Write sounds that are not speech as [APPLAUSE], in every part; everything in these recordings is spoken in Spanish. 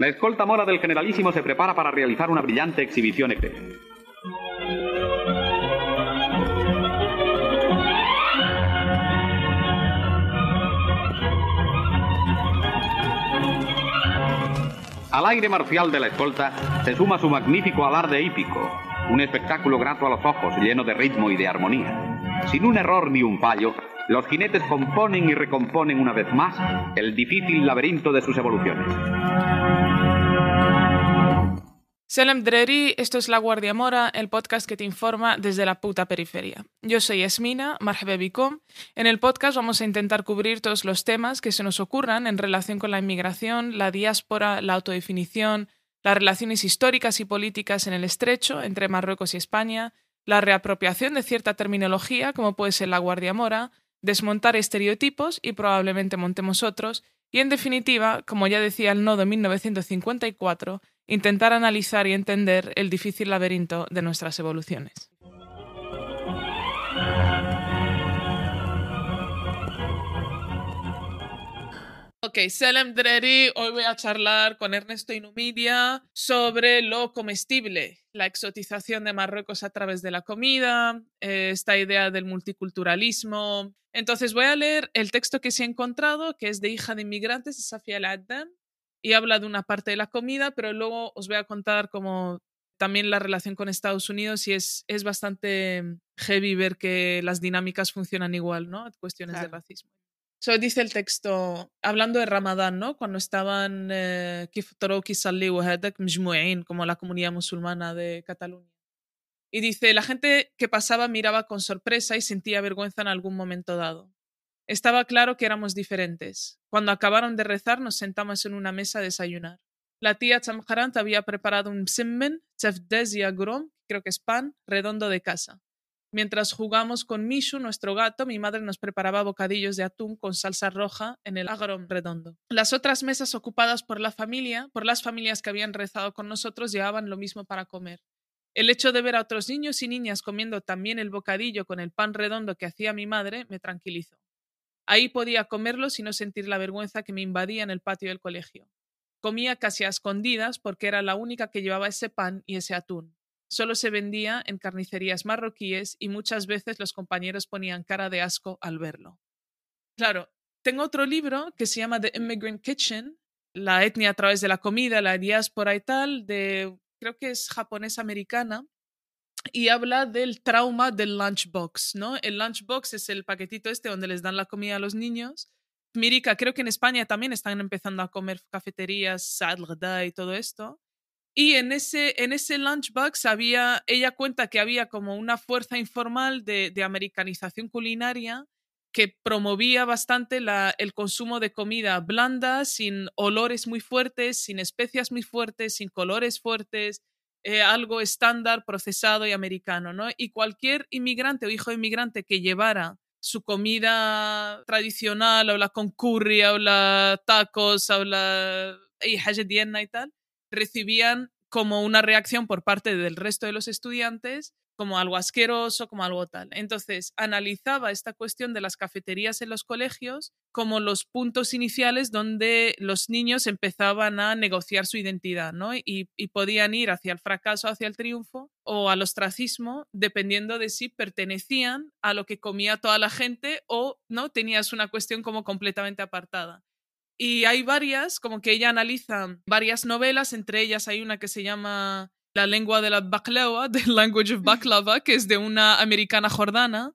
La escolta mora del generalísimo se prepara para realizar una brillante exhibición exterior. Al aire marcial de la escolta se suma su magnífico alarde hípico, un espectáculo grato a los ojos, lleno de ritmo y de armonía. Sin un error ni un fallo, los jinetes componen y recomponen una vez más el difícil laberinto de sus evoluciones. Selem Dreri, esto es La Guardia Mora, el podcast que te informa desde la puta periferia. Yo soy Esmina, Marjebebicom. En el podcast vamos a intentar cubrir todos los temas que se nos ocurran en relación con la inmigración, la diáspora, la autodefinición, las relaciones históricas y políticas en el estrecho entre Marruecos y España, la reapropiación de cierta terminología, como puede ser la Guardia Mora, desmontar estereotipos y probablemente montemos otros, y en definitiva, como ya decía el nodo 1954, intentar analizar y entender el difícil laberinto de nuestras evoluciones. Ok, Selem Dreri, hoy voy a charlar con Ernesto Inumidia sobre lo comestible, la exotización de Marruecos a través de la comida, eh, esta idea del multiculturalismo. Entonces voy a leer el texto que se ha encontrado, que es de Hija de Inmigrantes, de Safia Al-Addan, y habla de una parte de la comida, pero luego os voy a contar como también la relación con Estados Unidos y es, es bastante heavy ver que las dinámicas funcionan igual, ¿no? Cuestiones de racismo. So, dice el texto, hablando de Ramadán, ¿no? Cuando estaban eh, como la comunidad musulmana de Cataluña. Y dice, la gente que pasaba miraba con sorpresa y sentía vergüenza en algún momento dado. Estaba claro que éramos diferentes. Cuando acabaron de rezar, nos sentamos en una mesa a desayunar. La tía Chamharant había preparado un psimmen, chefdez y agrom, creo que es pan, redondo de casa. Mientras jugamos con Mishu, nuestro gato, mi madre nos preparaba bocadillos de atún con salsa roja en el agrom redondo. Las otras mesas ocupadas por la familia, por las familias que habían rezado con nosotros, llevaban lo mismo para comer. El hecho de ver a otros niños y niñas comiendo también el bocadillo con el pan redondo que hacía mi madre me tranquilizó. Ahí podía comerlo sin no sentir la vergüenza que me invadía en el patio del colegio. Comía casi a escondidas porque era la única que llevaba ese pan y ese atún. Solo se vendía en carnicerías marroquíes y muchas veces los compañeros ponían cara de asco al verlo. Claro, tengo otro libro que se llama The Immigrant Kitchen, la etnia a través de la comida, la diáspora y tal, de creo que es japonesa-americana, y habla del trauma del lunchbox, ¿no? El lunchbox es el paquetito este donde les dan la comida a los niños. Mirica, creo que en España también están empezando a comer cafeterías, sadgda y todo esto. Y en ese, en ese lunchbox había, ella cuenta que había como una fuerza informal de, americanización culinaria que promovía bastante el consumo de comida blanda, sin olores muy fuertes, sin especias muy fuertes, sin colores fuertes, eh, algo estándar, procesado y americano, ¿no? Y cualquier inmigrante o hijo de inmigrante que llevara su comida tradicional, o la con o la tacos, o la y tal, recibían como una reacción por parte del resto de los estudiantes como algo asqueroso, como algo tal. Entonces, analizaba esta cuestión de las cafeterías en los colegios como los puntos iniciales donde los niños empezaban a negociar su identidad, ¿no? Y, podían ir hacia el fracaso, hacia el triunfo o al ostracismo, dependiendo de si pertenecían a lo que comía toda la gente o no tenías una cuestión como completamente apartada. Y hay varias, como que ella analiza varias novelas, entre ellas hay una que se llama la lengua de la baklava, [LAUGHS] the language of baklava, que es de una americana jordana,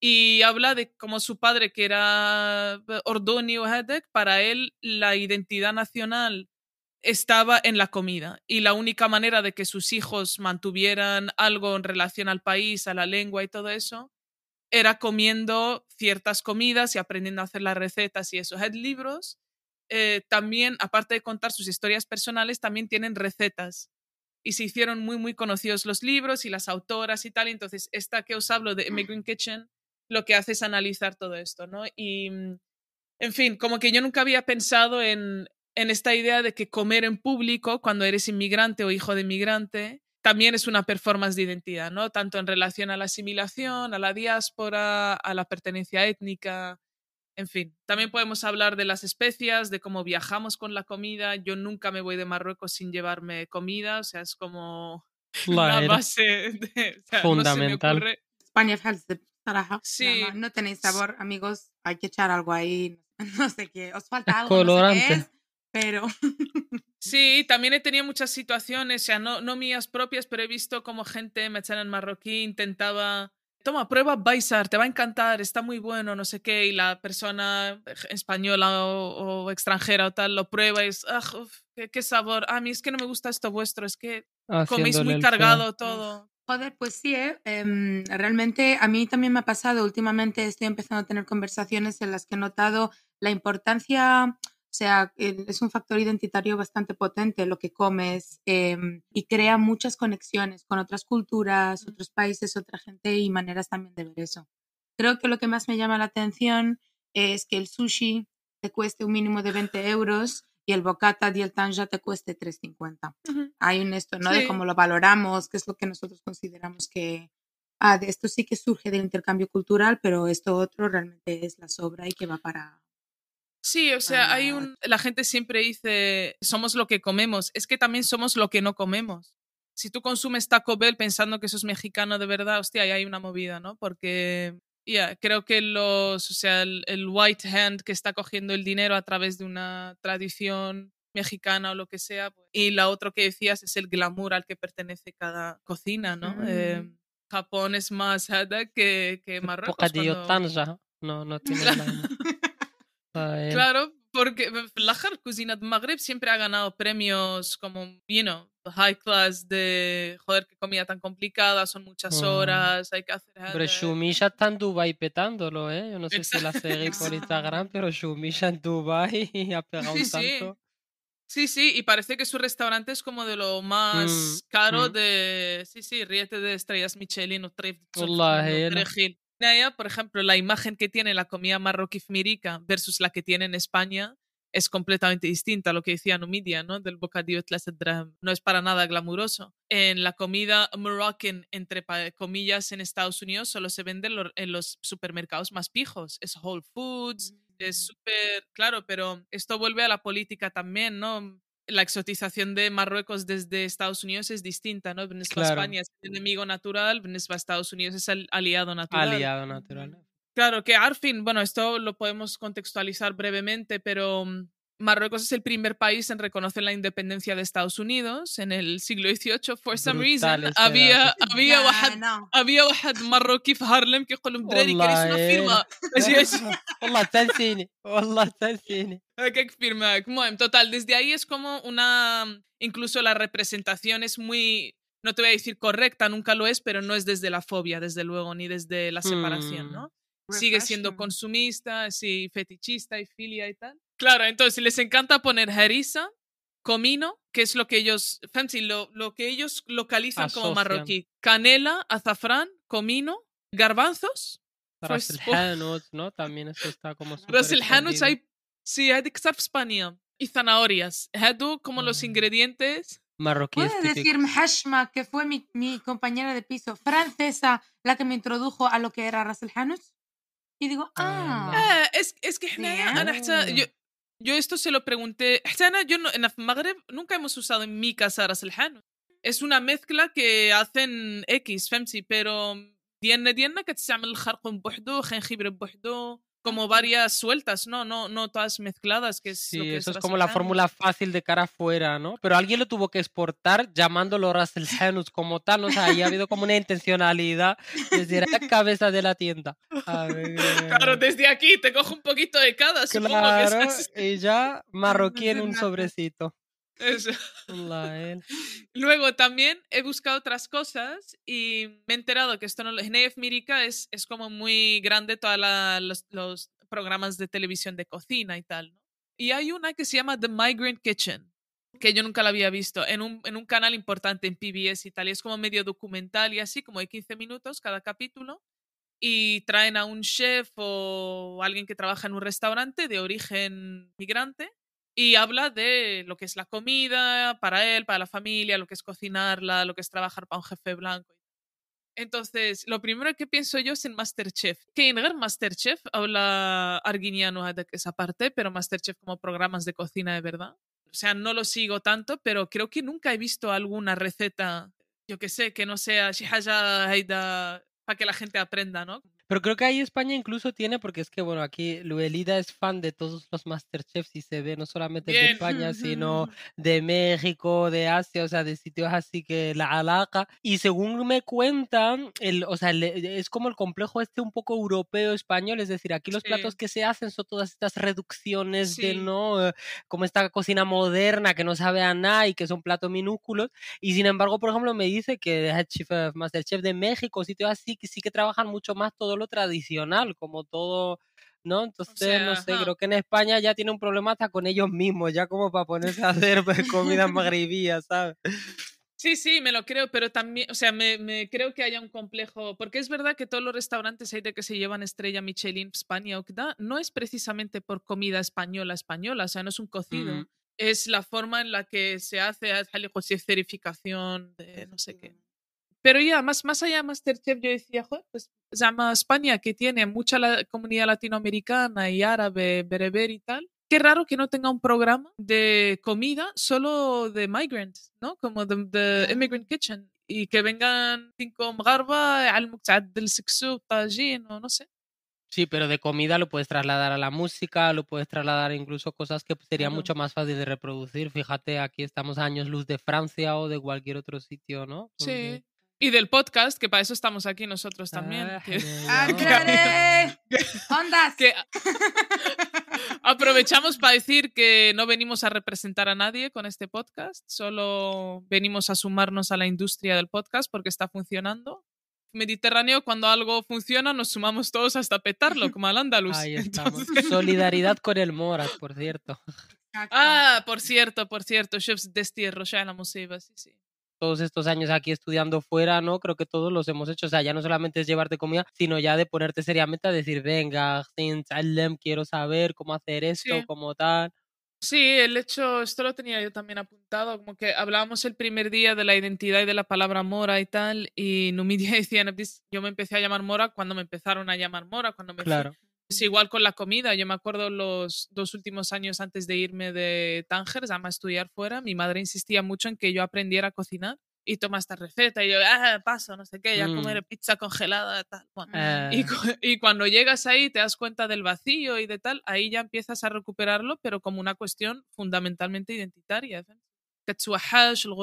y habla de cómo su padre, que era Ordoni o Hedek, para él la identidad nacional estaba en la comida y la única manera de que sus hijos mantuvieran algo en relación al país, a la lengua y todo eso, era comiendo ciertas comidas y aprendiendo a hacer las recetas y eso. Head libros eh, también, aparte de contar sus historias personales, también tienen recetas y se hicieron muy, muy conocidos los libros y las autoras y tal. entonces, esta que os hablo de Immigrant Kitchen, lo que hace es analizar todo esto, ¿no? Y, mm, en fin, como que yo nunca había pensado en, en esta idea de que comer en público cuando eres inmigrante o hijo de inmigrante también es una performance de identidad, ¿no? Tanto en relación a la asimilación, a la diáspora, a la pertenencia étnica. En fin, también podemos hablar de las especias, de cómo viajamos con la comida. Yo nunca me voy de Marruecos sin llevarme comida, o sea, es como [LAUGHS] la base de, fundamental. España Sí. No tenéis sabor, amigos. Hay que echar algo ahí. [LAUGHS] No sé qué. Os falta algo. Colorante. pero. [LAUGHS] Sí, también he tenido muchas situaciones, o sea, no, no mías propias, pero he visto como gente en marroquí intentaba toma, prueba Baisar, te va a encantar, está muy bueno, no sé qué, y la persona española o, extranjera o tal lo prueba y es, ah, qué, sabor, a mí es que no me gusta esto vuestro, es que coméis muy cargado todo. Joder, pues sí, ¿eh? Em, realmente a mí también me ha pasado, últimamente estoy empezando a tener conversaciones en las que he notado la importancia o sea, es un factor identitario bastante potente lo que comes em, y crea muchas conexiones con otras culturas, otros países, otra gente y maneras también de ver eso. Creo que lo que más me llama la atención es que el sushi te cueste un mínimo de 20 euros y el bocata y el tanja te cueste 3,50. Hay un esto, ¿no? De cómo lo valoramos, qué es lo que nosotros consideramos que, ah, de esto sí que surge del intercambio cultural, pero esto otro realmente es la sobra y que va para, Sí, o sea, hay un. La gente siempre dice, somos lo que comemos. Es que también somos lo que no comemos. Si tú consumes Taco Bell pensando que eso es mexicano de verdad, hostia, ahí hay una movida, ¿no? Porque, ya, creo que los. O sea, el, white hand que está cogiendo el dinero a través de una tradición mexicana o lo que sea. Pues, y la otra que decías es el glamour al que pertenece cada cocina, ¿no? Eh, mm. Japón es más que, que Marruecos. Cuando... No, no tiene [LAUGHS] Claro, porque la cocina de Magreb siempre ha ganado premios como, you know, high class de, joder, qué comida tan complicada, son muchas horas, hay que hacer... Pero Shumi ya está en Dubai petándolo, ¿eh? Yo no sé si la seguí por [LAUGHS] Instagram, pero Shumi ya en Dubai [LAUGHS] ha pegado un salto. Sí. Sí, y parece que su restaurante es como de lo más mm, caro mm. de. Sí, sí, ríete de estrellas Michelin o Trif por ejemplo, la imagen que tiene la comida marroquí fmirica versus la que tiene en España es completamente distinta a lo que decía Numidia, ¿no? Del bocadillo no es para nada glamuroso. En la comida moroccan, entre comillas, en Estados Unidos solo se vende en los supermercados más pijos. Es Whole Foods, es mm. súper, claro, pero esto vuelve a la política también, ¿no? La exotización de Marruecos desde Estados Unidos es distinta, ¿no? Venezuela, España es el enemigo natural, Venezuela, Estados Unidos es el aliado natural. Aliado natural. Claro, que Arfin, bueno, esto lo podemos contextualizar brevemente, pero mm, Marruecos es el primer país en reconocer la independencia de Estados Unidos en el siglo XVIII. For some reason, había, había, واحد, había واحد marroquí في هارلم que يقول لهم دراري una firma. والله تنسيني والله تنسيني. ¿Qué firma? en total, desde ahí es como una. Incluso la representación es muy. No te voy a decir correcta, nunca lo es, pero no es desde la fobia, desde luego, ni desde la separación, mm. ¿no? Sigue siendo consumista, sí, fetichista y filia y tal. Claro, entonces les encanta poner harissa, comino, que es lo que ellos, fancy, lo, lo que ellos localizan como marroquí. Canela, azafrán, comino, garbanzos. Ras [LAUGHS] ¿no? También eso está como Ras hay, sí, hay de España. Y zanahorias. Hadu como los mm. ingredientes marroquíes ¿Puedes decir Mhashma, que fue mi, mi, compañera de piso francesa la que me introdujo a lo que era Ras el Y digo, ah. ah es, es que yo, yo esto se lo pregunté. [LAUGHS] Yo no, en Magreb nunca hemos usado en mi casa ras el Es una mezcla que hacen X, femsi, pero tiene ديالنا كتستعمل الخرق بوحدو jengibre بوحدو como varias sueltas, ¿no? No, no todas mezcladas, que es sí, lo que eso es, como la fórmula fácil de cara afuera, ¿no? Pero alguien lo tuvo que exportar llamándolo Russell Hanus como tal, o sea, ahí ha habido como una intencionalidad desde la [LAUGHS] cabeza de la tienda. claro, desde aquí te cojo un poquito de cada, claro, y ya [LAUGHS] marroquí en un sobrecito. Eso. [LAUGHS] Luego también he buscado otras cosas y me he enterado que esto no Genef Mirica es, es como muy grande todos los, programas de televisión de cocina y tal. Y hay una que se llama The Migrant Kitchen, que yo nunca la había visto, en un, en un canal importante en PBS y tal. Y es como medio documental y así, como de 15 minutos cada capítulo. Y traen a un chef o alguien que trabaja en un restaurante de origen migrante y habla de lo que es la comida para él, para la familia, lo que es cocinarla, lo que es trabajar para un jefe blanco. Entonces, lo primero que pienso yo es en Masterchef. Que en Masterchef habla arguiniano esa parte, pero Masterchef como programas de cocina de verdad. O sea, no lo sigo tanto, pero creo que nunca he visto alguna receta, yo que sé, que no sea para que la gente aprenda, ¿no? Pero creo que ahí España incluso tiene, porque es que, bueno, aquí Luelida es fan de todos los Masterchefs y se ve no solamente de España, [LAUGHS] sino de México, de Asia, o sea, de sitios así que la alaca. Y según me cuentan, el, o sea, es como el complejo este un poco europeo español, es decir, aquí los platos que se hacen son todas estas reducciones de, ¿no? Eh, como esta cocina moderna que no sabe a nada y que son platos minúsculos. Y sin embargo, por ejemplo, me dice que Chef, Masterchef de México, sitios así, que sí que trabajan mucho más tradicional, como todo, ¿no? Entonces, no sé, creo que en España ya tiene un problema hasta con ellos mismos, ya como para ponerse a hacer pues, comida [LAUGHS] magrebía, ¿sabes? Sí, sí, me lo creo, pero también, o sea, me, me, creo que haya un complejo, porque es verdad que todos los restaurantes hay de que se llevan estrella Michelin, España, Ocda, no es precisamente por comida española, española, o sea, no es un cocido, mm. es la forma en la que se hace, certificación de no sé qué. Pero ya, más, más allá de Masterchef, yo decía, joder, pues llama España, que tiene mucha la comunidad latinoamericana y árabe, bereber y tal. Qué raro que no tenga un programa de comida solo de migrants, ¿no? Como de, Immigrant Kitchen. Y que vengan cinco mgarba, al del sexo, tajin, o no sé. Sí, pero de comida lo puedes trasladar a la música, lo puedes trasladar incluso cosas que sería mucho más fácil de reproducir. Fíjate, aquí estamos a años luz de Francia o de cualquier otro sitio, ¿no? Sí. Y del podcast, que para eso estamos aquí nosotros también. Ah, que, [LAUGHS] [LAUGHS] ¡Ondas! Que aprovechamos para decir que no venimos a representar a nadie con este podcast, solo venimos a sumarnos a la industria del podcast porque está funcionando. Mediterráneo, cuando algo funciona, nos sumamos todos hasta petarlo, como al Andalus. Ahí estamos. [LAUGHS] Solidaridad con el Morat, por cierto. Ah, por cierto, por cierto. Chefs destierro, ya la musiva, sí, sí todos estos años aquí estudiando fuera, ¿no? Creo que todos los hemos hecho. O sea, ya no solamente es llevarte comida, sino ya de ponerte seriamente a decir, venga, quiero saber cómo hacer esto, como tal. Sí, el hecho, esto lo tenía yo también apuntado, como que hablábamos el primer día de la identidad y de la palabra mora y tal, y Numidia [LAUGHS] decía, yo me empecé a llamar mora cuando me empezaron a llamar mora, cuando me claro. Es igual con la comida. Yo me acuerdo los dos últimos años antes de irme de Tánger, a estudiar fuera, mi madre insistía mucho en que yo aprendiera a cocinar y toma esta receta y yo, ah, paso, no sé qué, ya comer mm. pizza congelada, tal. y, eh. y, cuando llegas ahí te das cuenta del vacío y de tal, ahí ya empiezas a recuperarlo, pero como una cuestión fundamentalmente identitaria. el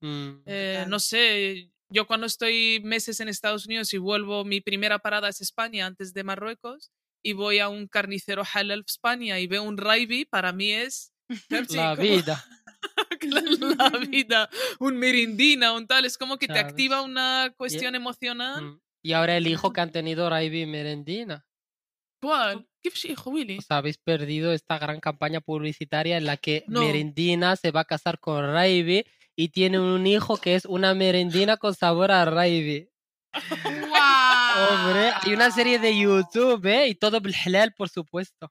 mm. eh, no sé, yo cuando estoy meses en Estados Unidos y vuelvo, mi primera parada es España antes de Marruecos y voy a un carnicero halal España y veo un raibi, para mí es [LAUGHS] la vida. [LAUGHS] la, vida, un merindina, un tal, es como que te activa una cuestión emocional. Mm, y ahora el hijo que [LAUGHS] han tenido raibi y merendina. ¿Cuál? ¿Qué hijo, Willy? Os habéis perdido esta gran campaña publicitaria en la que Merendina se va a casar con Raibi y tiene un hijo que es una merendina con sabor a Raibi. Hombre, hay una serie de YouTube, ¿eh? Y todo halal, por supuesto.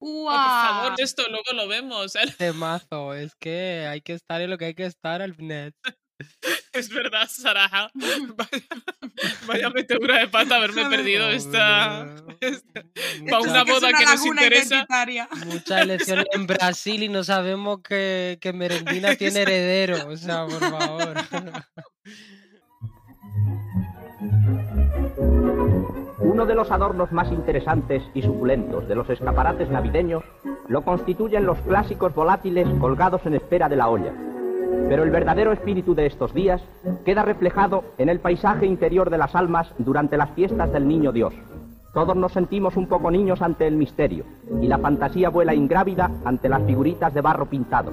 Wow. por favor, esto luego lo vemos. ¿eh? [LAUGHS] Temazo, es que hay que estar en lo que hay que estar al net. Es verdad, Saraja. [LAUGHS] Vaya, metedura de pata haberme perdido esta, para una boda que, nos interesa. Mucha elección en Brasil y no sabemos que, que Merendina [LAUGHS] tiene heredero. O sea, por favor. Uno de los adornos más interesantes y suculentos de los escaparates navideños lo constituyen los clásicos volátiles colgados en espera de la olla. Pero el verdadero espíritu de estos días queda reflejado en el paisaje interior de las almas durante las fiestas del Niño Dios. Todos nos sentimos un poco niños ante el misterio y la fantasía vuela ingrávida ante las figuritas de barro pintado.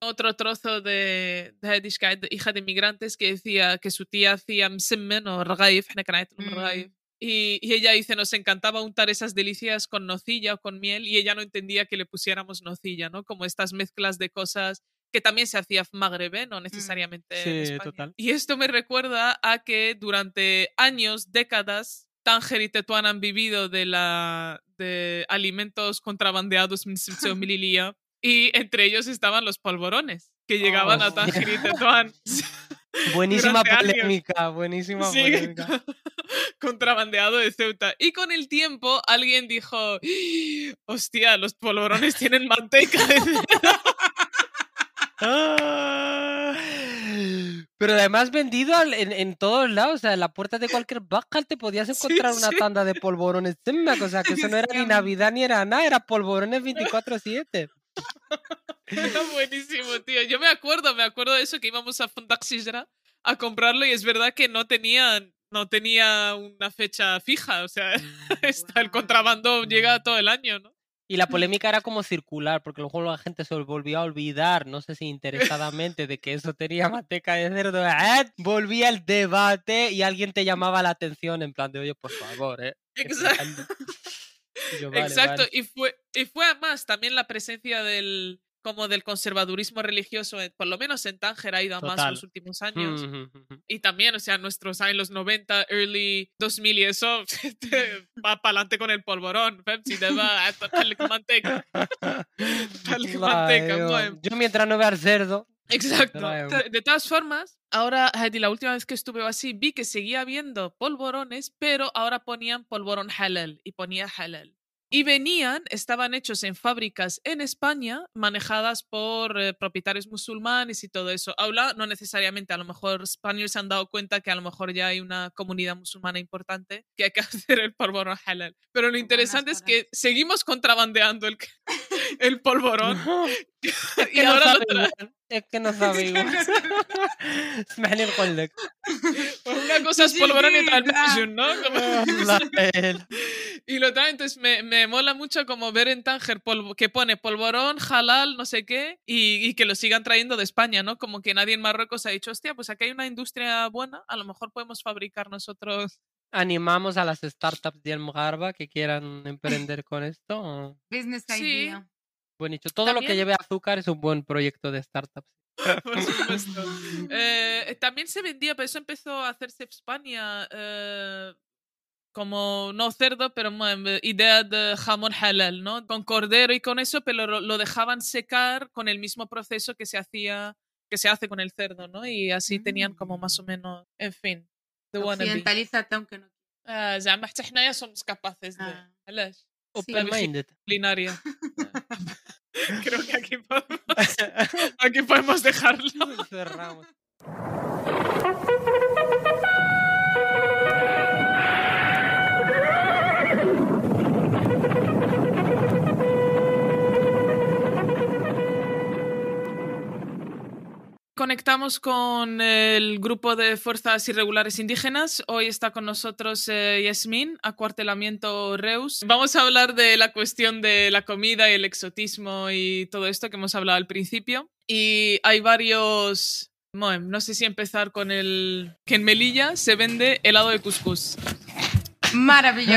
Otro trozo de, de hija de inmigrantes que decía que su tía hacía msemen o rgaif, mm. y, y ella dice, nos encantaba untar esas delicias con nocilla o con miel y ella no entendía que le pusiéramos nocilla, ¿no? Como estas mezclas de cosas que también se hacía magrebe, no mm. necesariamente sí, Total. Y esto me recuerda a que durante años, décadas, Tánger y Tetuán han vivido de, la, de alimentos contrabandeados [LAUGHS] en y entre ellos estaban los polvorones, que llegaban a Tánger y [LAUGHS] Tetuán. [LAUGHS] Buenísima polémica, buenísima Sí, polémica. [LAUGHS] contrabandeado de Ceuta. Y con el tiempo alguien dijo, "¡Ah! hostia, los polvorones tienen manteca. Pero además vendido en, en todos lados, o sea, en la puerta de cualquier bacal te podías Sí, encontrar una sí. tanda de polvorones. O sea, que eso no era ni Navidad ni era nada, era polvorones 24-7. [LAUGHS] Era buenísimo, tío. Yo me acuerdo, me acuerdo de eso que íbamos a Fondaxisra a comprarlo y es verdad que no tenían no tenía una fecha fija, o sea, [LAUGHS] está, el contrabando llega todo el año, ¿no? Y la polémica era como circular, porque luego la gente se volvió a olvidar, no sé si interesadamente, de que eso tenía manteca de cerdo. ¡Ah! Volvía el debate y alguien te llamaba la atención en plan de, oye, por favor, ¿eh? Exacto. Explicando". Y yo, "Vale, Exacto, vale". y fue y fue además también la presencia del como del conservadurismo religioso, en- por lo menos en Tánger ha ido a más en Total. los últimos años. Y también, o sea, nuestros años los 90, early 2000 y eso, te [LAUGHS] va para adelante con el polvorón. fem, Si te va a manteca. [LAUGHS] Manteca. Yo mientras no vea cerdo. Exacto. De, todas formas, ahora, la última vez que estuve así, vi que seguía habiendo polvorones, pero ahora ponían polvorón halal y ponía halal. Y venían, estaban hechos en fábricas en España, manejadas por eh, propietarios musulmanes y todo eso. Aula, no necesariamente, a lo mejor españoles se han dado cuenta que a lo mejor ya hay una comunidad musulmana importante que hay que hacer el polvorón halal. Pero lo interesante es que seguimos contrabandeando el, [LAUGHS] el polvorón. [LAUGHS] [LAUGHS] Y ahora lo sabe tra- igual. Es que no sabe igual. اسمحني نقول لك Pues una cosa es Sí, polvorón y otra el ah. Belgium, ¿no? Como- والله. y lo trae, entonces me, me mola mucho como ver en Tánger polvo- que pone polvorón, halal, no sé qué, y, y que lo sigan trayendo de España, ¿no? Como que nadie en Marruecos ha dicho, hostia, pues aquí hay una industria buena, a lo mejor podemos fabricar nosotros. Animamos a las startups de Almogarba que quieran emprender con esto. Business Sí. idea. Bueno, dicho, todo lo que También- lleve azúcar es un buen proyecto de startups. [LAUGHS] Por supuesto. Eh, también se vendía, pero eso empezó a hacerse en España eh, como, no cerdo, pero bueno, eh, idea de jamón halal, ¿no? Con cordero y con eso, pero lo, lo dejaban secar con el mismo proceso que se hacía que se hace con el cerdo, ¿no? Y así tenían como más o menos, en fin, the wannabe. Occidentalízate aunque no. Ah, زعما حتى حنايا somos capaces de Ah. علاش Sí. Open minded. culinaria. [LAUGHS] [LAUGHS] Creo que aquí podemos, aquí podemos dejarlo. Cerramos. [LAUGHS] Conectamos con el grupo de fuerzas irregulares indígenas. Hoy está con nosotros eh, Yasmín, acuartelamiento Reus. Vamos a hablar de la cuestión de la comida y el exotismo y todo esto que hemos hablado al principio. Y hay varios... Bueno, no sé si empezar con el... que en Melilla se vende helado de cuscús. Maravilloso.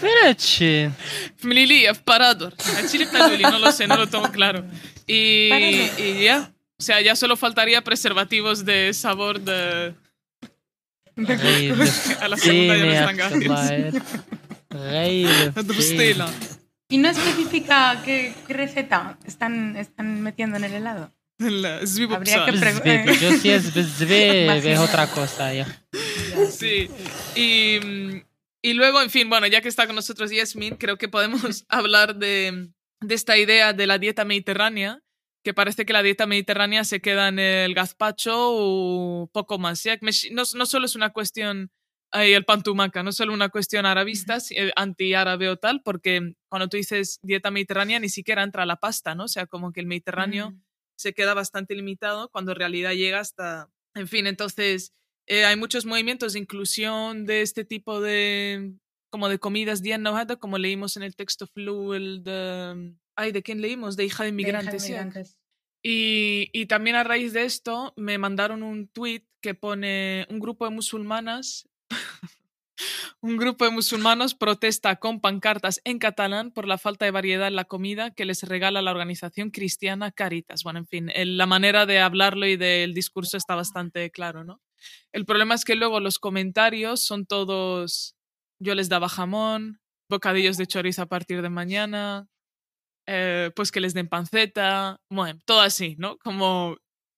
En Melilla, Parador. En Chile, no lo sé, no lo tengo claro. Y, y ya. O sea, ya solo faltaría preservativos de sabor de... [LAUGHS] A la segunda ya no están. [LAUGHS] ¿Y no especifica qué, qué receta están, están metiendo en el helado? La Habría que preguntar. Yo si es [LAUGHS] es otra cosa ya. Sí. Y, y luego, en fin, bueno, ya que está con nosotros Yasmin, creo que podemos hablar de, de esta idea de la dieta mediterránea, que parece que la dieta mediterránea se queda en el gazpacho o poco más. No, no solo es una cuestión, ahí el pantumaca, no solo una cuestión arabista, eh, anti-árabe o tal, porque cuando tú dices dieta mediterránea ni siquiera entra la pasta, ¿no? O sea, como que el Mediterráneo Mm. se queda bastante limitado cuando en realidad llega hasta... En fin, entonces eh, hay muchos movimientos de inclusión de este tipo de como de comidas día como leímos en el texto Flu, el de... Ay, ¿de quién leímos? De hija de inmigrantes. ¿sí? Inmigrantes. Y, y también a raíz de esto me mandaron un tweet que pone un grupo de musulmanas, [LAUGHS] un grupo de musulmanos protesta con pancartas en catalán por la falta de variedad en la comida que les regala la organización cristiana Caritas. Bueno, en fin, el- la manera de hablarlo y del discurso está bastante claro, ¿no? El problema es que luego los comentarios son todos, yo les daba jamón, bocadillos de chorizo a partir de mañana, eh, pues que les den panceta, bueno, todo así, ¿no? Como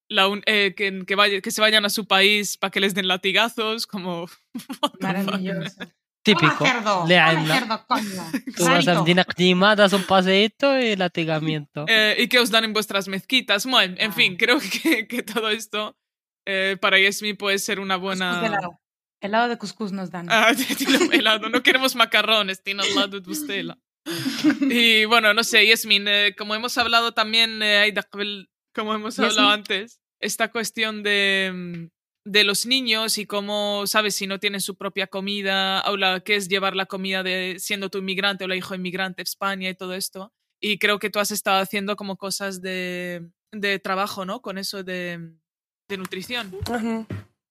la eh, que, que, vaya, que se vayan a su país para que les den latigazos, como... [LAUGHS] Maravilloso. Típico. Cerdo, Leandro. cerdo, coño. Tú vas a Dinakdima, das un paseíto y latigamiento. [LAUGHS] Eh, y que os dan en vuestras mezquitas. Bueno, en Ah. fin, [LAUGHS] creo que, que todo esto eh, para Yasmi puede ser una buena... helado. Helado de cuscús nos dan. Ah, helado. No queremos macarrones, tiene al lado de bustela. Y bueno, no sé, Yasmin, eh, como hemos hablado también, eh, como hemos hablado Yasmin. antes, esta cuestión de, mm, de los niños y cómo, sabes, si no tienen su propia comida, o la, qué es llevar la comida de siendo tu inmigrante o la hijo inmigrante a España y todo esto. Y creo que tú has estado haciendo como cosas de, de trabajo, ¿no? Con eso de, de nutrición. Ujú.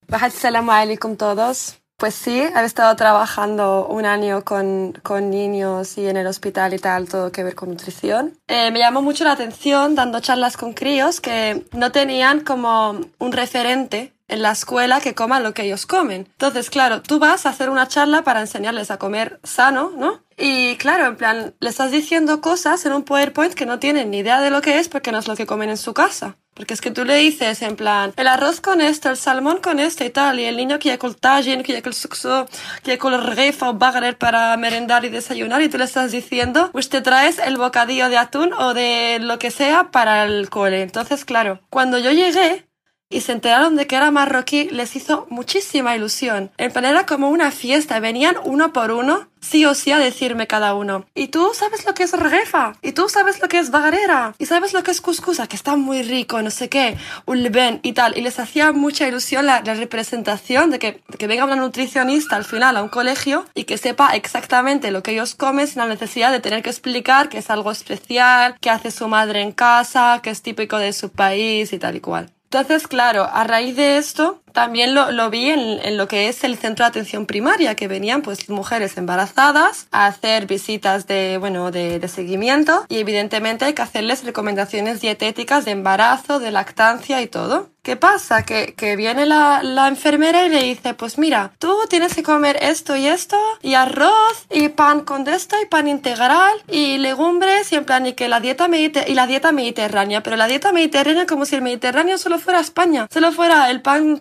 Baja Assalamu alaikum todos. Pues sí, he estado trabajando un año con, con niños y en el hospital y tal, todo que ver con nutrición. Eh, me llamó mucho la atención dando charlas con críos que no tenían como un referente en la escuela que coman lo que ellos comen. Entonces, claro, tú vas a hacer una charla para enseñarles a comer sano, ¿no? Y claro, en plan, le estás diciendo cosas en un PowerPoint que no tienen ni idea de lo que es porque no es lo que comen en su casa. Porque es que tú le dices en plan, el arroz con esto, el salmón con esto y tal, y el niño quiere con tajin, quiere con suxo, quiere con regefa o bagrer para merendar y desayunar, y tú le estás diciendo, pues te traes el bocadillo de atún o de lo que sea para el cole. Entonces, claro, cuando yo llegué, y se enteraron de que era marroquí, les hizo muchísima ilusión. En plan era como una fiesta, venían uno por uno, sí o sí a decirme cada uno. Y tú sabes lo que es regefa, y tú sabes lo que es bagarera, y sabes lo que es cuscusa, que está muy rico, no sé qué, un leben y tal. Y les hacía mucha ilusión la, la representación de que, de que venga una nutricionista al final a un colegio y que sepa exactamente lo que ellos comen sin la necesidad de tener que explicar que es algo especial, que hace su madre en casa, que es típico de su país y tal y cual. Entonces, claro, a raíz de esto, también lo, lo vi en, en, lo que es el centro de atención primaria, que venían pues mujeres embarazadas a hacer visitas de, bueno, de, de seguimiento y evidentemente hay que hacerles recomendaciones dietéticas de embarazo, de lactancia y todo. ¿Qué pasa? Que, que viene la, la, enfermera y le dice, pues mira, tú tienes que comer esto y esto, y arroz, y pan con esto, y pan integral, y legumbres, y en plan, y que la dieta, mediter y la dieta mediterránea, pero la dieta mediterránea como si el Mediterráneo solo fuera España, solo fuera el pan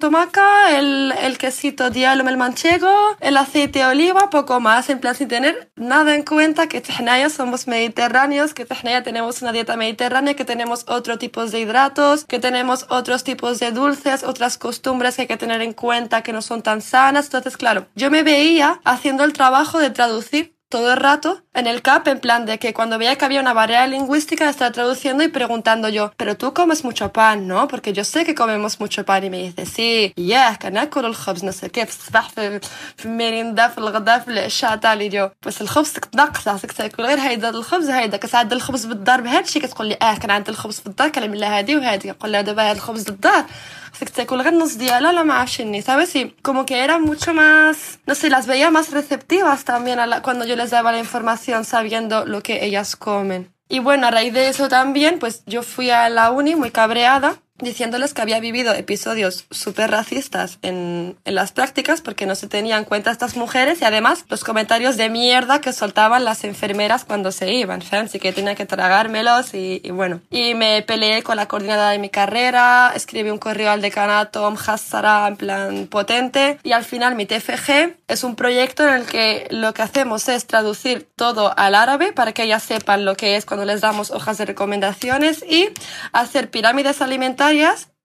el, el quesito diallo, el manchego, el aceite de oliva, poco más, en plan, sin tener nada en cuenta que Tehnaya somos mediterráneos, que Tehnaya tenemos una dieta mediterránea, que tenemos otro tipo de hidratos, que tenemos otros tipos de dulces, otras costumbres que hay que tener en cuenta que no son tan sanas. Entonces, claro, yo me veía haciendo el trabajo de traducir todo el rato en el CAP en plan de que cuando veía que había una barrera lingüística estaba traduciendo y preguntando yo, pero tú comes mucho pan, ¿no? Porque yo sé que comemos mucho pan y me dice, sí, yeah, que ناكل الخبز no sé qué, في الصباح في في الميريندا في الغداء في العشاء tal y yo, pues الخبز تنقص خاصك تاكل غير هيدا الخبز هيدا كتعدل الخبز بالدار بهذا الشيء كتقول لي اه كان عندي الخبز في الدار كنعمل لها هذه وهذه كنقول لها دابا هذا الخبز للدار خاصك تاكل غير نص ديالها لا ما عرفتش شني sabes y como que era mucho más no sé las veía más receptivas también a la, cuando yo les daba la información sabiendo lo que ellas comen. Y bueno a raíz de eso también pues yo fui a la uni muy cabreada diciéndoles que había vivido episodios súper racistas en, en, las prácticas porque no se tenían en cuenta estas mujeres y además los comentarios de mierda que soltaban las enfermeras cuando se iban, Así que tenía que tragármelos y, y, bueno. Y me peleé con la coordinadora de mi carrera, escribí un correo al decanato, Mhassara, en plan potente y al final mi TFG es un proyecto en el que lo que hacemos es traducir todo al árabe para que ellas sepan lo que es cuando les damos hojas de recomendaciones y hacer pirámides alimentarias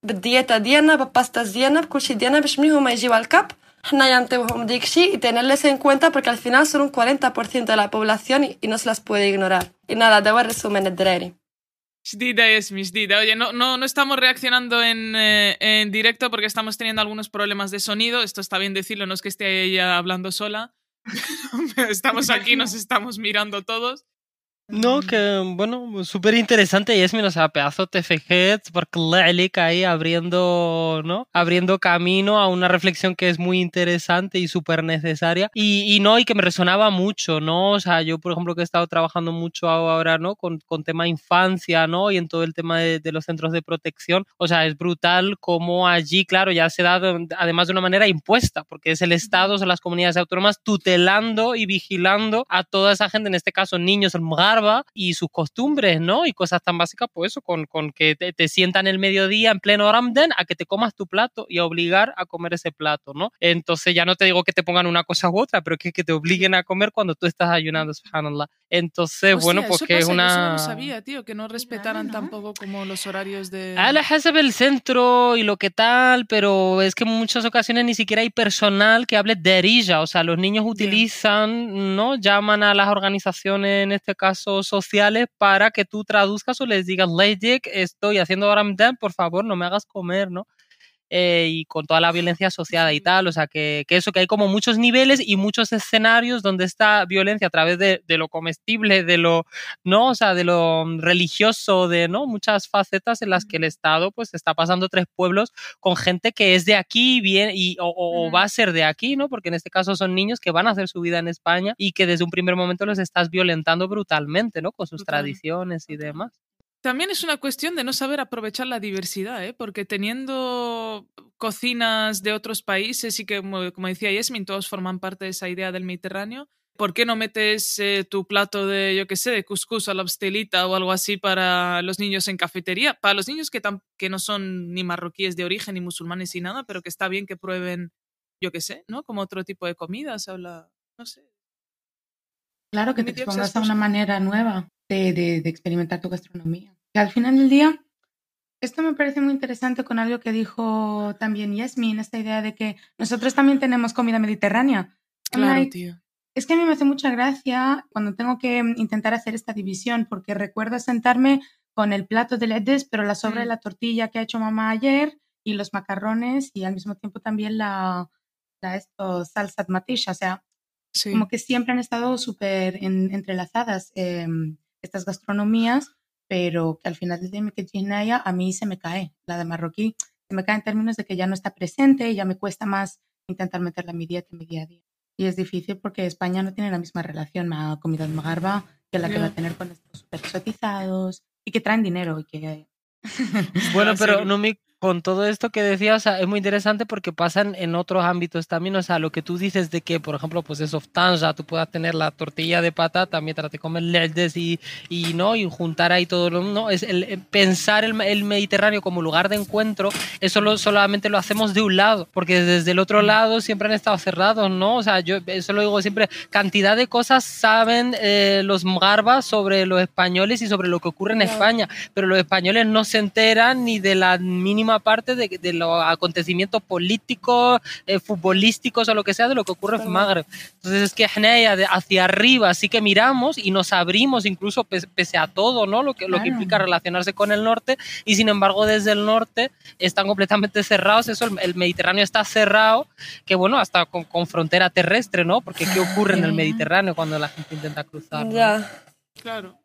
بالديeta ديالنا بالباسtas ديالنا بكل شيء ديالنا باش منين هما يجيو على الكاب حنا ينطيوهم ديك الشيء y tenerles en cuenta porque al final son un 40% de la población y, y no se las puede ignorar. Y nada, debo resumen الدراري. Shdida es mi Shdida. Oye, no, no, no estamos reaccionando en, eh, en directo porque estamos teniendo algunos problemas de sonido. Esto está bien decirlo, no es que esté ella hablando sola. [LAUGHS] estamos aquí, nos estamos mirando todos. No, que bueno, súper interesante Yasmin, o sea, pedazo TFG, porque ahí abriendo, ¿no? Abriendo camino a una reflexión que es muy interesante y súper necesaria y, y, no, y que me resonaba mucho, ¿no? O sea, yo, por ejemplo, que he estado trabajando mucho ahora, ¿no? Con, con tema infancia, ¿no? Y en todo el tema de, de, los centros de protección, o sea, es brutal como allí, claro, ya se da además de una manera impuesta, porque es el Estado, son las comunidades autónomas tutelando y vigilando a toda esa gente, en este caso niños, el Y sus costumbres, ¿no? Y cosas tan básicas, pues eso, con, con que te, te, sientan el mediodía en pleno Ramden a que te comas tu plato y a obligar a comer ese plato, ¿no? Entonces ya no te digo que te pongan una cosa u otra, pero que, que te obliguen a comer cuando tú estás ayunando, subhanallah. Entonces, bueno, pues que es una... Yo no sabía, tío, que no respetaran tampoco como los horarios de... A la el centro y lo que tal, pero es que en muchas ocasiones ni siquiera hay personal que hable derilla, o sea, los niños utilizan, ¿no? Llaman a las organizaciones, en este caso sociales, para que tú traduzcas o les digas, Lady, estoy haciendo Ramadan, por favor, no me hagas comer, ¿no? Eh, y con toda la violencia asociada y tal. O sea, que, que, eso, que hay como muchos niveles y muchos escenarios donde esta violencia a través de, de, lo comestible, de lo, ¿no? O sea, de lo religioso, de, ¿no? Muchas facetas en las que el Estado, pues, está pasando tres pueblos con gente que es de aquí bien, y, o, o, va a ser de aquí, ¿no? Porque en este caso son niños que van a hacer su vida en España y que desde un primer momento los estás violentando brutalmente, ¿no? Con sus tradiciones y demás. También es una cuestión de no saber aprovechar la diversidad, ¿eh? porque teniendo cocinas de otros países y que, como, decía Yasmin, todos forman parte de esa idea del Mediterráneo, ¿por qué no metes eh, tu plato de, yo qué sé, de couscous a la abstelita o algo así para los niños en cafetería? Para los niños que, que no son ni marroquíes de origen, ni musulmanes, ni nada, pero que está bien que prueben, yo qué sé, ¿no? Como otro tipo de comidas o la, no sé. Claro, que te expongas a una manera nueva de, de, de, experimentar tu gastronomía. Al final del día, esto me parece muy interesante con algo que dijo también Yasmin, esta idea de que nosotros también tenemos comida mediterránea. Claro, like, tío. Es que a mí me hace mucha gracia cuando tengo que intentar hacer esta división, porque recuerdo sentarme con el plato de ledes, pero la sobra mm. de la tortilla que ha hecho mamá ayer y los macarrones y al mismo tiempo también la, la esto, salsa matisha. O sea, sí. como que siempre han estado súper en, entrelazadas eh, estas gastronomías, pero que al final del día que a mí se me cae, la de marroquí, se me cae en términos de que ya no está presente y ya me cuesta más intentar meterla en mi dieta, en mi día a día. Y es difícil porque España no tiene la misma relación a la comida de magarba que la que va a tener con estos super exotizados y que traen dinero y que... [LAUGHS] bueno, pero no me con todo esto que decía, o sea, es muy interesante porque pasan en otros ámbitos también, o sea, lo que tú dices de que, por ejemplo, pues eso, tanja, tú puedas tener la tortilla de patata mientras te comes leches y, y, ¿no? y juntar ahí todo, lo, ¿no? Es el, pensar el, el, Mediterráneo como lugar de encuentro, eso lo, solamente lo hacemos de un lado, porque desde el otro lado siempre han estado cerrados, ¿no? O sea, yo eso lo digo siempre, cantidad de cosas saben eh, los garbas sobre los españoles y sobre lo que ocurre en España, pero los españoles no se enteran ni de la mínima parte de, de los acontecimientos políticos, eh, futbolísticos o lo que sea de lo que ocurre en Magreb. Entonces es que hacia arriba sí que miramos y nos abrimos incluso pese, pese a todo, ¿no? Lo que, claro. lo que implica relacionarse con el norte y sin embargo desde el norte están completamente cerrados. Eso, el, el Mediterráneo está cerrado, que bueno, hasta con, con, frontera terrestre, ¿no? Porque ¿qué ocurre en el Mediterráneo cuando la gente intenta cruzar? ¿no? Ya. Claro.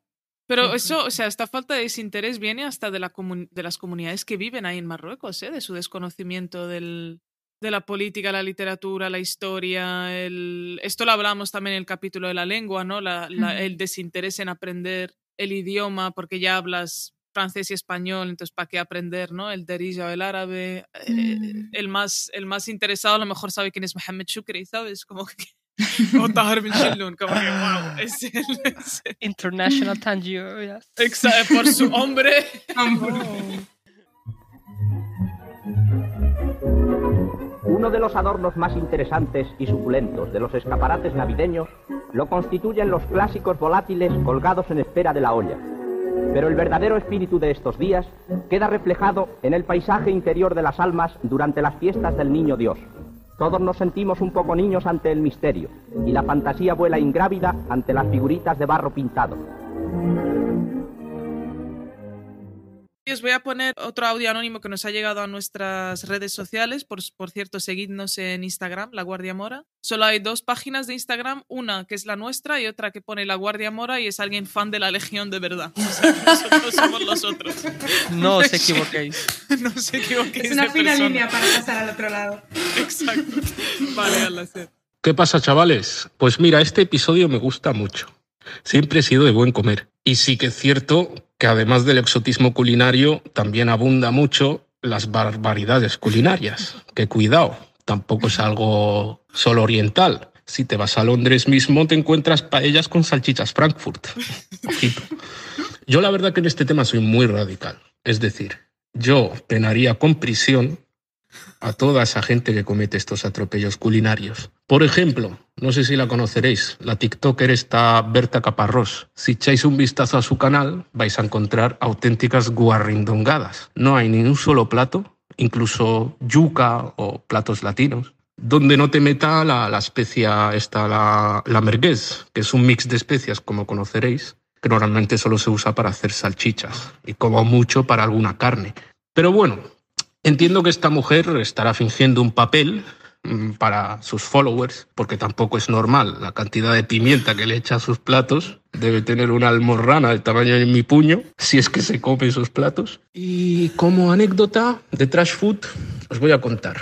Pero eso, o sea, esta falta de desinterés viene hasta de, la de las comunidades que viven ahí en Marruecos, ¿eh? de su desconocimiento del, de la política, la literatura, la historia. El... Esto lo hablamos también en el capítulo de la lengua, ¿no? La, la, el desinterés en aprender el idioma porque ya hablas francés y español, entonces ¿para qué aprender, no? El derija o el árabe. Mm. Eh, el, más, el más interesado a lo mejor sabe quién es Mohamed Shukri, ¿sabes? Como que [LAUGHS] o Tahar bin Shillun, como que, wow, es el, es el... International Tangier, yes. Exacto, por su [LAUGHS] hombre. Uno de los adornos más interesantes y suculentos de los escaparates navideños lo constituyen los clásicos volátiles colgados en espera de la olla. Pero el verdadero espíritu de estos días queda reflejado en el paisaje interior de las almas durante las fiestas del Niño Dios. Todos nos sentimos un poco niños ante el misterio y la fantasía vuela ingrávida ante las figuritas de barro pintado. Os voy a poner otro audio anónimo que nos ha llegado a nuestras redes sociales. Por, por, cierto, seguidnos en Instagram, La Guardia Mora. Solo hay dos páginas de Instagram, una que es la nuestra y otra que pone La Guardia Mora y es alguien fan de la Legión de verdad. O sea, nosotros somos los otros. No os [LAUGHS] equivoquéis. no os equivoquéis. Es una fina línea para pasar al otro lado. Exacto. Vale, al ser. ¿Qué pasa, chavales? Pues mira, este episodio me gusta mucho. Siempre he sido de buen comer. Y sí que es cierto que además del exotismo culinario, también abunda mucho las barbaridades culinarias. Que cuidado, tampoco es algo solo oriental. Si te vas a Londres mismo, te encuentras paellas con salchichas Frankfurt. Yo la verdad que en este tema soy muy radical. Es decir, yo penaría con prisión a toda esa gente que comete estos atropellos culinarios. Por ejemplo, no sé si la conoceréis, la TikToker está Berta Caparrós. Si echáis un vistazo a su canal, vais a encontrar auténticas guarrindongadas. No hay ni un solo plato, incluso yuca o platos latinos, donde no te meta la, especia esta, la, la merguez, que es un mix de especias, como conoceréis, que normalmente solo se usa para hacer salchichas y como mucho para alguna carne. Pero bueno, entiendo que esta mujer estará fingiendo un papel mm, para sus followers, porque tampoco es normal la cantidad de pimienta que le echa a sus platos. Debe tener una almorrana del tamaño de mi puño, si es que se come esos platos. Y como anécdota de Trash Food, os voy a contar.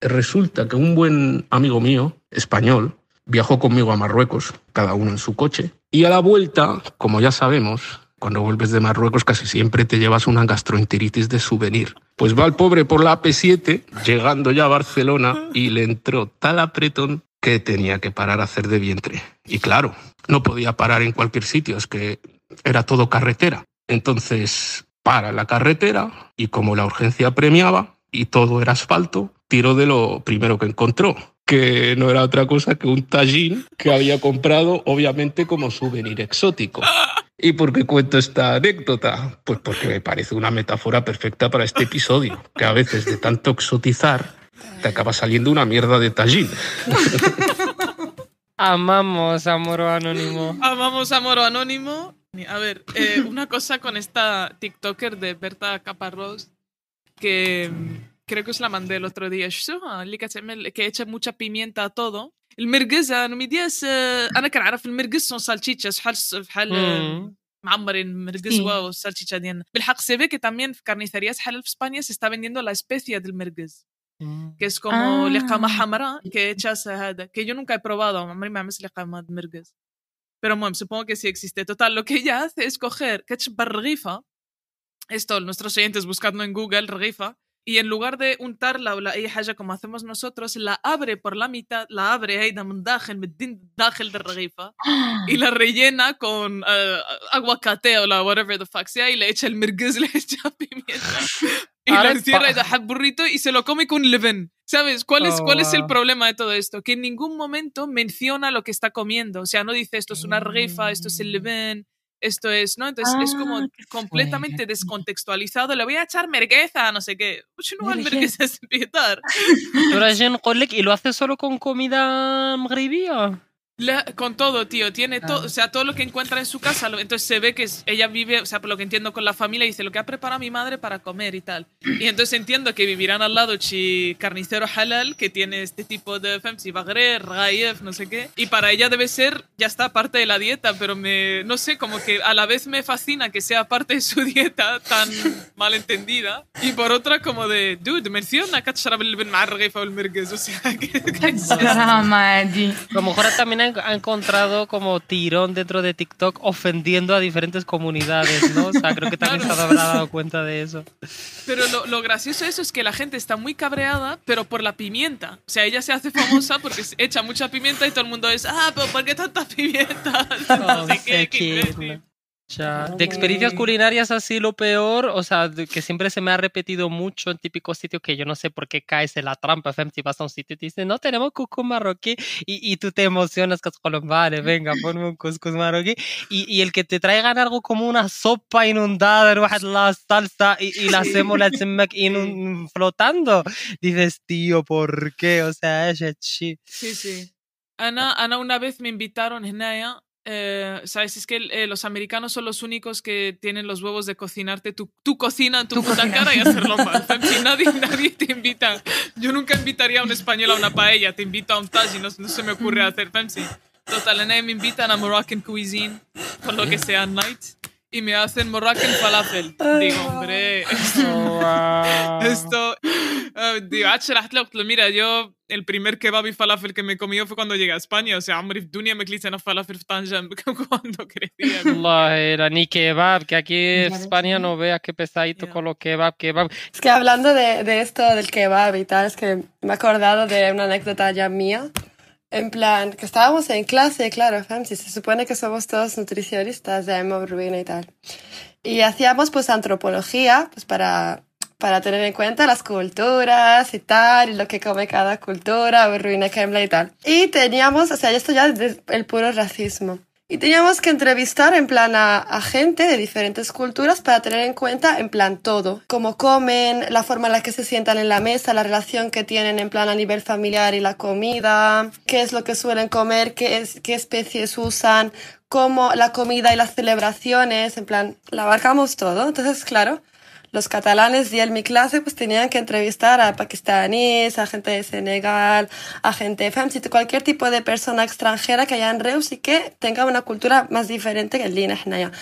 Resulta que un buen amigo mío, español, viajó conmigo a Marruecos, cada uno en su coche, y a la vuelta, como ya sabemos, cuando vuelves de Marruecos casi siempre te llevas una gastroenteritis de souvenir. Pues va el pobre por la AP7, llegando ya a Barcelona, y le entró tal apretón que tenía que parar a hacer de vientre. Y claro, no podía parar en cualquier sitio, es que era todo carretera. Entonces, para la carretera y como la urgencia premiaba y todo era asfalto, tiró de lo primero que encontró, que no era otra cosa que un tajín que había comprado, obviamente, como souvenir exótico. ¿Y por qué cuento esta anécdota? Pues porque me parece una metáfora perfecta para este episodio, que a veces de tanto exotizar te acaba saliendo una mierda de tallín. [LAUGHS] Amamos Amoro Anónimo. Amamos Amoro Anónimo. A ver, eh, una cosa con esta TikToker de Berta Caparrós, que creo que os la mandé el otro día, ah, que echa mucha pimienta a todo, المرقز انا ميدياس انا كنعرف المرقز سون سالتشيتشاس بحال بحال Mm. معمرين مرقز Sí. واو السالتشيتشا ديالنا بالحق se ve que también في carnicerías halal في España se está vendiendo la especia del merguez Mm. que es como Ah. لقامة حمراء que echas هذا que yo nunca he probado عمري ما عملت لقامة de merguez pero bueno, supongo que sí existe. Total, lo que ella hace es coger ketchup barrifa, esto nuestros oyentes buscando en Google, regifa, y en lugar de untarla o la haya como hacemos nosotros, la abre por la mitad, la abre de regifa [GASPS] y la rellena con uh, aguacate o la whatever the fuck sea y le echa el merguez, [LAUGHS] le echa pimienta y lo encierra y deja burrito y se lo come con leven. ¿Sabes? ¿Cuál es, oh, cuál wow. es el oh. problema de todo esto? Que en ningún momento menciona lo que está comiendo. O sea, no dice esto es una regifa, esto es el leven esto es, ¿no? Entonces es como Ah, completamente fuerte. descontextualizado. Le voy a echar mergueza, no sé qué. Pues no al Merguez. mergueza [LAUGHS] es empezar. Pero Jen Kolek, ¿y lo hace solo con comida maghribía? La, con todo, tío, tiene todo, ah. o sea, todo lo que encuentra en su casa, lo, entonces se ve que es, ella vive, o sea, por lo que entiendo con la familia, dice lo que ha preparado mi madre para comer y tal. Y entonces entiendo que vivirán al lado chi carnicero halal, que tiene este tipo de femsi bagre, raif, no sé qué. Y para ella debe ser, ya está, parte de la dieta, pero me, no sé, como que a la vez me fascina que sea parte de su [LAUGHS] dieta tan malentendida. Y por otra, como de, dude, menciona, o sea, [LAUGHS] que... Como mejor también ha, encontrado como tirón dentro de TikTok ofendiendo a diferentes comunidades, ¿no? O sea, creo que también se habrá dado cuenta de eso. Pero lo, lo gracioso de eso es que la gente está muy cabreada, pero por la pimienta. O sea, ella se hace famosa porque echa mucha pimienta y todo el mundo es, ah, pero ¿por qué tanta pimienta? [LAUGHS] No sé qué, qué. Ya, De experiencias culinarias así lo peor, o sea, de que siempre se me ha repetido mucho en típicos sitios que yo no sé por qué caes en la trampa, fem, si vas a un sitio y te dicen, no, tenemos cuscús marroquí, y, y tú te emocionas, que es colom, vale, venga, [LAUGHS] ponme un cuscús marroquí, y, y el que te traigan algo como una sopa inundada, en واحد la salsa, y, y la hacemos la [LAUGHS] tzemek inun- flotando, dices, tío, ¿por qué? O sea, es chi. Sí, sí. Ana, Ana una vez me invitaron en Naya. eh, Sabes, es que eh, los americanos son los únicos que tienen los huevos de cocinarte tu, tu cocina en tu, Tu puta cocina. cara y hacerlo mal. [LAUGHS] Si nadie, nadie te invita. Yo nunca invitaría a un español a una paella, te invito a un taji, no, no se me ocurre hacer fancy. Total, en Naya me invitan a Moroccan cuisine, por lo que sea night, y me hacen morraken falafel. digo, hombre, [LAUGHS] esto, esto uh, digo, ah, mira, yo el primer kebab y falafel que me comió fue cuando llegué a España, o sea, hombre, dunia me clisen a falafel tanjan [LAUGHS] cuando crecía. La era ni kebab, que aquí en España no veas qué pesadito con los kebab, kebab. Es que hablando de, de esto del kebab y tal, es que me he acordado de una anécdota ya mía. En plan, que estábamos en clase, claro, si se supone que somos todos nutricionistas de Rubina y tal. Y hacíamos pues antropología, pues para, para tener en cuenta las culturas y tal, y lo que come cada cultura, Rubina Kemla y tal. Y teníamos, o sea, esto ya es el puro racismo. Y teníamos que entrevistar en plan a, gente de diferentes culturas para tener en cuenta en plan todo. Cómo comen, la forma en la que se sientan en la mesa, la relación que tienen en plan a nivel familiar y la comida, qué es lo que suelen comer, qué, qué especies usan, cómo la comida y las celebraciones, en plan, la abarcamos todo. Entonces, claro, los catalanes y en mi clase pues tenían que entrevistar a pakistaníes, a gente de Senegal, a gente de cualquier tipo de persona extranjera que haya en Reus y que tenga una cultura más diferente que el Lina Hnaya.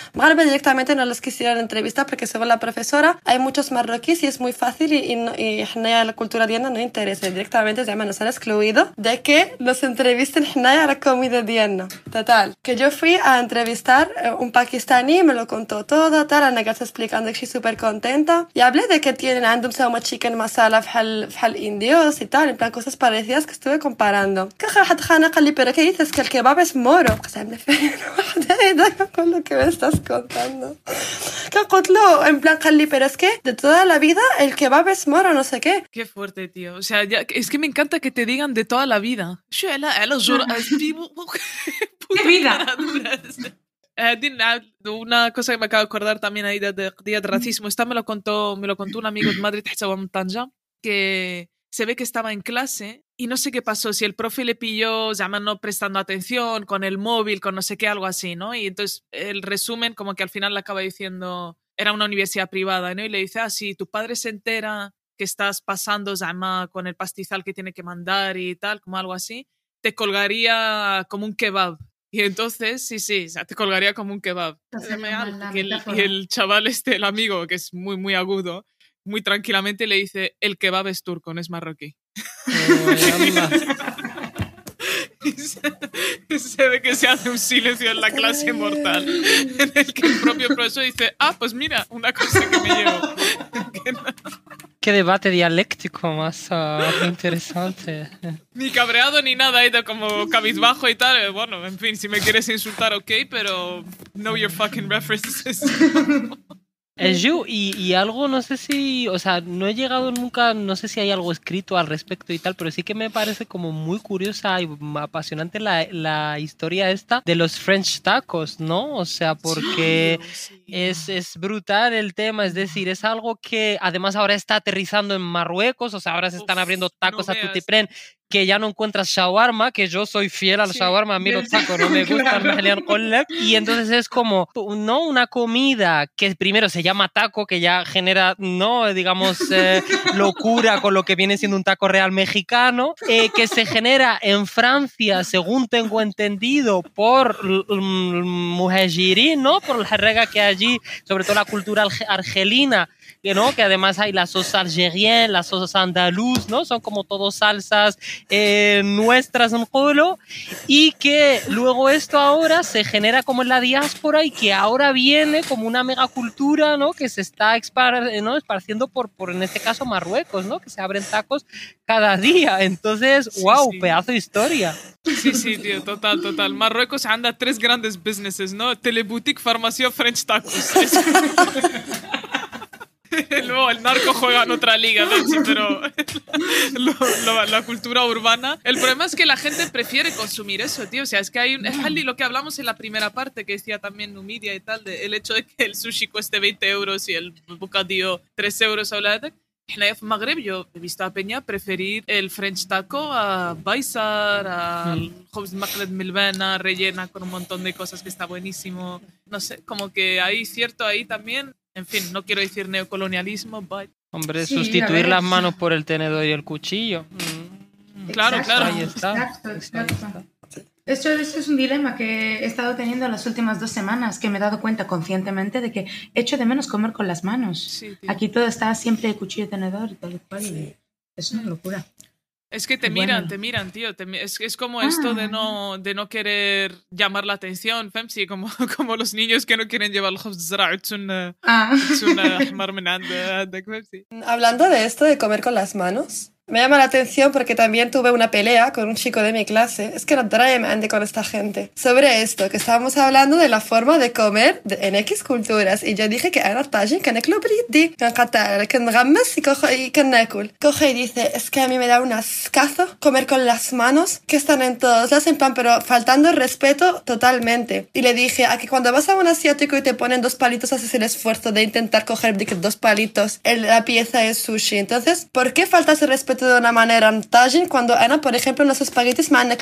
Directamente no los quisieron entrevistar porque según la profesora hay muchos marroquíes y es muy fácil y, y, la cultura diana no interesa. Directamente ya nos han excluido de que los entrevisten a la comida diana. Total. Que yo fui a entrevistar a eh, un pakistaní, me lo contó todo, tal, Ana explicando que estoy súper contenta y hablé de que tienen عندهم سوا chicken masala بحال بحال indios y tal en plan cosas parecidas que estuve comparando كاخر حد خانه قال لي pero qué dices que el kebab es moro قسم [LAUGHS] con lo que me estás contando قلت له en plan قال لي pero es que de toda la vida el kebab es moro no sé qué qué fuerte tío o sea ya, es que me encanta que te digan de toda la vida qué vida eh, Una cosa que me acabo de acordar también ahí de, día de racismo, esta me lo contó, me lo contó un amigo de Madrid, que se ve que estaba en clase y no sé qué pasó, si el profe le pilló, llama no prestando atención, con el móvil, con no sé qué, algo así, ¿no? Y entonces el resumen como que al final le acaba diciendo, era una universidad privada, ¿no? Y le dice, ah, si tu padre se entera que estás pasando, llama con el pastizal que tiene que mandar y tal, como algo así, te colgaría como un kebab. Y entonces, sí, sí, te colgaría como un kebab. Y el, y el, chaval este, el amigo, que es muy, muy agudo, muy tranquilamente le dice, el kebab es turco, no es marroquí. Oh, [LAUGHS] se, ve que se hace un silencio en la clase mortal, en el que el propio profesor dice, ah, pues mira, una cosa que me llevo. [LAUGHS] Qué debate dialéctico más ah, [LAUGHS] interesante. Ni cabreado ni nada, ido como cabizbajo y tal. Bueno, en fin, si me quieres insultar, ok, pero know your fucking references. [LAUGHS] Es you y, y, algo, no sé si, o sea, no he llegado nunca, no sé si hay algo escrito al respecto y tal, pero sí que me parece como muy curiosa y apasionante la, la historia esta de los French tacos, ¿no? O sea, porque es, es, brutal el tema, es decir, es algo que además ahora está aterrizando en Marruecos, o sea, ahora se están abriendo tacos a tutipren que ya no encuentras shawarma, que yo soy fiel al shawarma, a mí los tacos no me [LAUGHS] gustan, y entonces es como, no una comida que primero se llama taco, que ya genera, no, digamos, eh, [LAUGHS] locura con lo que viene siendo un taco real mexicano, eh, que se genera en Francia, según tengo entendido, por mujejirin, ¿no? Por la rega que allí, sobre todo la cultura argelina, que no, que además hay la salsa algerienne, la salsa andaluz, ¿no? Son como todos salsas eh, nuestras en pueblo y que luego esto ahora se genera como en la diáspora y que ahora viene como una megacultura, ¿no? Que se está ¿no? esparciendo por, por, en este caso, Marruecos, ¿no? Que se abren tacos cada día. Entonces, wow, pedazo de historia. Sí, sí, tío, total, total. Marruecos anda tres grandes businesses, ¿no? Teleboutique, farmacia, French tacos. [LAUGHS] [LAUGHS] Luego el narco juega en otra liga, pero [LAUGHS] la cultura urbana. El problema es que la gente prefiere consumir eso, tío. O sea, es que hay un. Es lo que hablamos en la primera parte, que decía también Numidia y tal, de el hecho de que el sushi cueste 20 euros y el bocadillo 3 euros. Habla de en Magreb yo he visto a Peña preferir el French taco a Baisar, al Hobbs Maclet Milvena, rellena con un montón de cosas que está buenísimo. No sé, como que hay cierto ahí también en fin, no quiero decir neocolonialismo, but... Hombre, sustituir las manos por el tenedor y el cuchillo. Mm. Claro, claro. Ahí está. Exacto, Esto, es un dilema que he estado teniendo las últimas dos semanas, que me he dado cuenta conscientemente de que echo de menos comer con las manos. Aquí todo está siempre cuchillo y tenedor y todo cual. es una locura. Es que te miran, te miran, tío. es, es como esto de ah. no, de no querer llamar la atención, Femsi, como, [LAUGHS] como los niños que no quieren llevar los ah. Hablando de esto de comer con las manos, me llama la atención porque también tuve una pelea con un chico de mi clase. Es que no me ande con esta gente. Sobre esto, que estábamos hablando de la forma de comer en X culturas. Y yo dije que era tajin que cojo y que nekul. Coge y dice, es que a mí me da un ascazo comer con las manos que están en todos lados en plan, pero faltando respeto totalmente. Y le dije, a que cuando vas a un asiático y te ponen dos palitos, haces el esfuerzo de intentar coger dos palitos en la pieza de sushi. Entonces, ¿por qué faltas el respeto de una manera en tajin cuando Ana, por ejemplo, en los espaguetis me han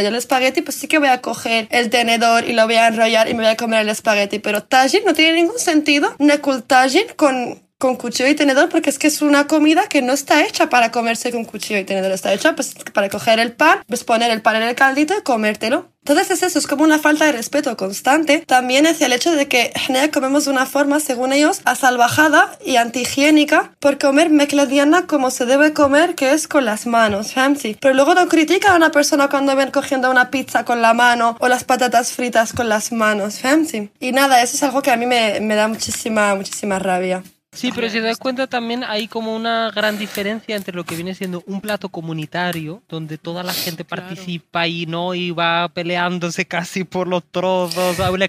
yo el espagueti, pues sí que voy a coger el tenedor y lo voy a enrollar y me voy a comer el espagueti, pero tajin no tiene ningún sentido. Nekul tajin con con cuchillo y tenedor porque es que es una comida que no está hecha para comerse con cuchillo y tenedor, está hecha pues, para coger el pan, pues poner el pan en el caldito y comértelo. Entonces es eso, es como una falta de respeto constante. También es el hecho de que comemos de una forma, según ellos, asalvajada y antihigiénica por comer mecladiana como se debe comer, que es con las manos, fancy. Pero luego no critica a una persona cuando ven cogiendo una pizza con la mano o las patatas fritas con las manos, fancy. Y nada, eso es algo que a mí me, me da muchísima, muchísima rabia. Sí, pero si te das cuenta también hay como una gran diferencia entre lo que viene siendo un plato comunitario, donde toda la gente participa y no y va peleándose [LAUGHS] casi por los trozos, habla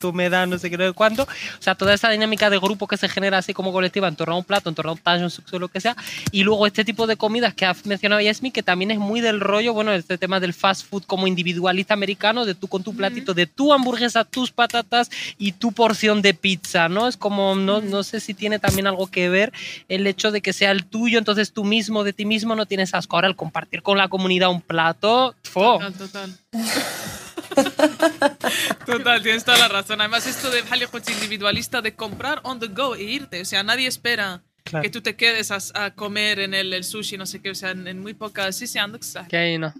tú me da no sé qué, cuánto. O sea, toda esa dinámica de grupo que se genera así como colectiva en torno a un plato, en torno a un tallo, un lo que sea. Y luego este tipo de comidas que ha mencionado Yasmi, que también es muy del rollo, bueno, este tema del fast food como individualista americano, de tú con tu platito, de tu hamburguesa, tus patatas y tu porción de pizza, ¿no? Es como, no, no sé si tiene también algo que ver el hecho de que sea el tuyo, entonces tú mismo de ti mismo no tienes asco. Ahora, al compartir con la comunidad un plato, Total, total. [LAUGHS] Total, tienes toda la razón. Además, esto de individualista de comprar on the go e irte. O sea, nadie espera que tú te quedes a, comer en el, sushi, no sé qué. O sea, en, muy pocas. Sí, ando Que ahí no.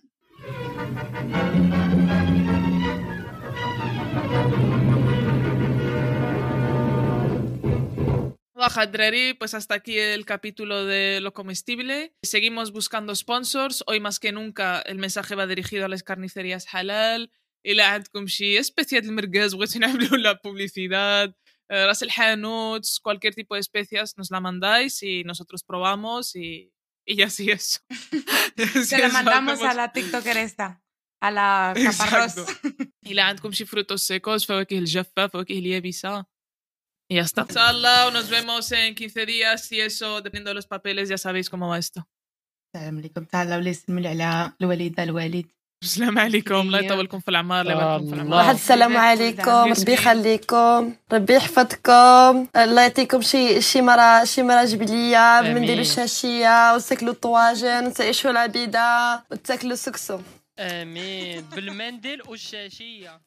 pues hasta aquí el capítulo de lo comestible. Seguimos buscando sponsors. Hoy más que nunca el mensaje va dirigido a las carnicerías halal. إلى عندكم شيء especial المرقز بغيتو نعملوا la publicidad راس الحانوت cualquier tipo de especias nos la mandáis y nosotros probamos y, y así eso. [LAUGHS] [LAUGHS] Se la mandamos a la tiktoker esta a la caparrós إلى عندكم شي frutos secos فواكه الجافة فواكه اليابسة y ya está. Inshallah, nos vemos en 15 días y eso, dependiendo de los papeles, ya sabéis cómo va esto. السلام عليكم تعالوا نسلموا على الوالده الوالد السلام عليكم الله يطولكم في العمر الله يباركم في العمر واحد السلام عليكم ربي يخليكم ربي يحفظكم الله يعطيكم شي شي مرة شي مرة جبلية بنديروا الشاشية وتاكلوا الطواجن وتعيشوا العبيدة وتاكلوا السكسو امين بالمندل والشاشية